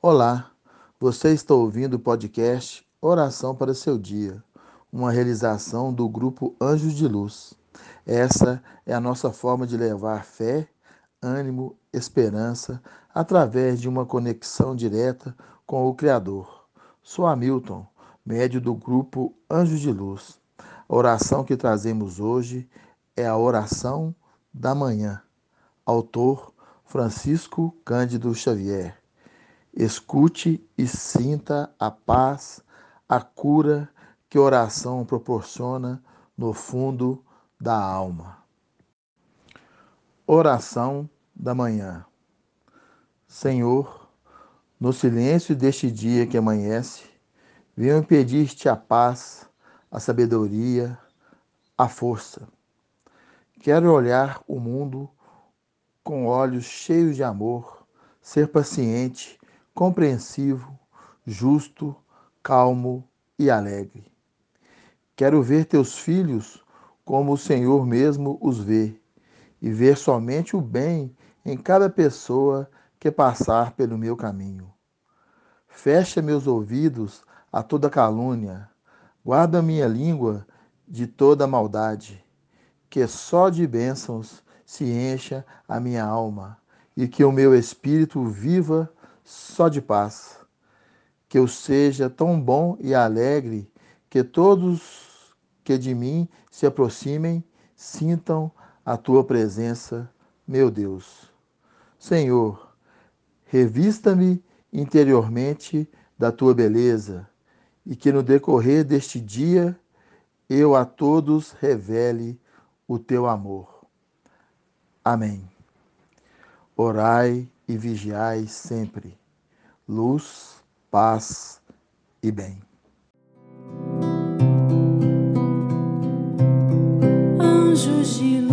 Olá, você está ouvindo o podcast Oração para seu Dia, uma realização do grupo Anjos de Luz. Essa é a nossa forma de levar fé, ânimo, esperança através de uma conexão direta com o Criador. Sou Hamilton, médio do grupo Anjos de Luz. A oração que trazemos hoje é a oração da manhã. Autor Francisco Cândido Xavier. Escute e sinta a paz, a cura que oração proporciona no fundo da alma. Oração da manhã. Senhor, no silêncio deste dia que amanhece, venho pedir-te a paz, a sabedoria, a força. Quero olhar o mundo com olhos cheios de amor, ser paciente compreensivo, justo, calmo e alegre. Quero ver teus filhos como o Senhor mesmo os vê, e ver somente o bem em cada pessoa que passar pelo meu caminho. Fecha meus ouvidos a toda calúnia, guarda minha língua de toda maldade, que só de bênçãos se encha a minha alma e que o meu espírito viva só de paz. Que eu seja tão bom e alegre que todos que de mim se aproximem sintam a tua presença, meu Deus. Senhor, revista-me interiormente da tua beleza e que no decorrer deste dia eu a todos revele o teu amor. Amém. Orai e vigiai sempre. Luz, paz e bem. Anjos de luz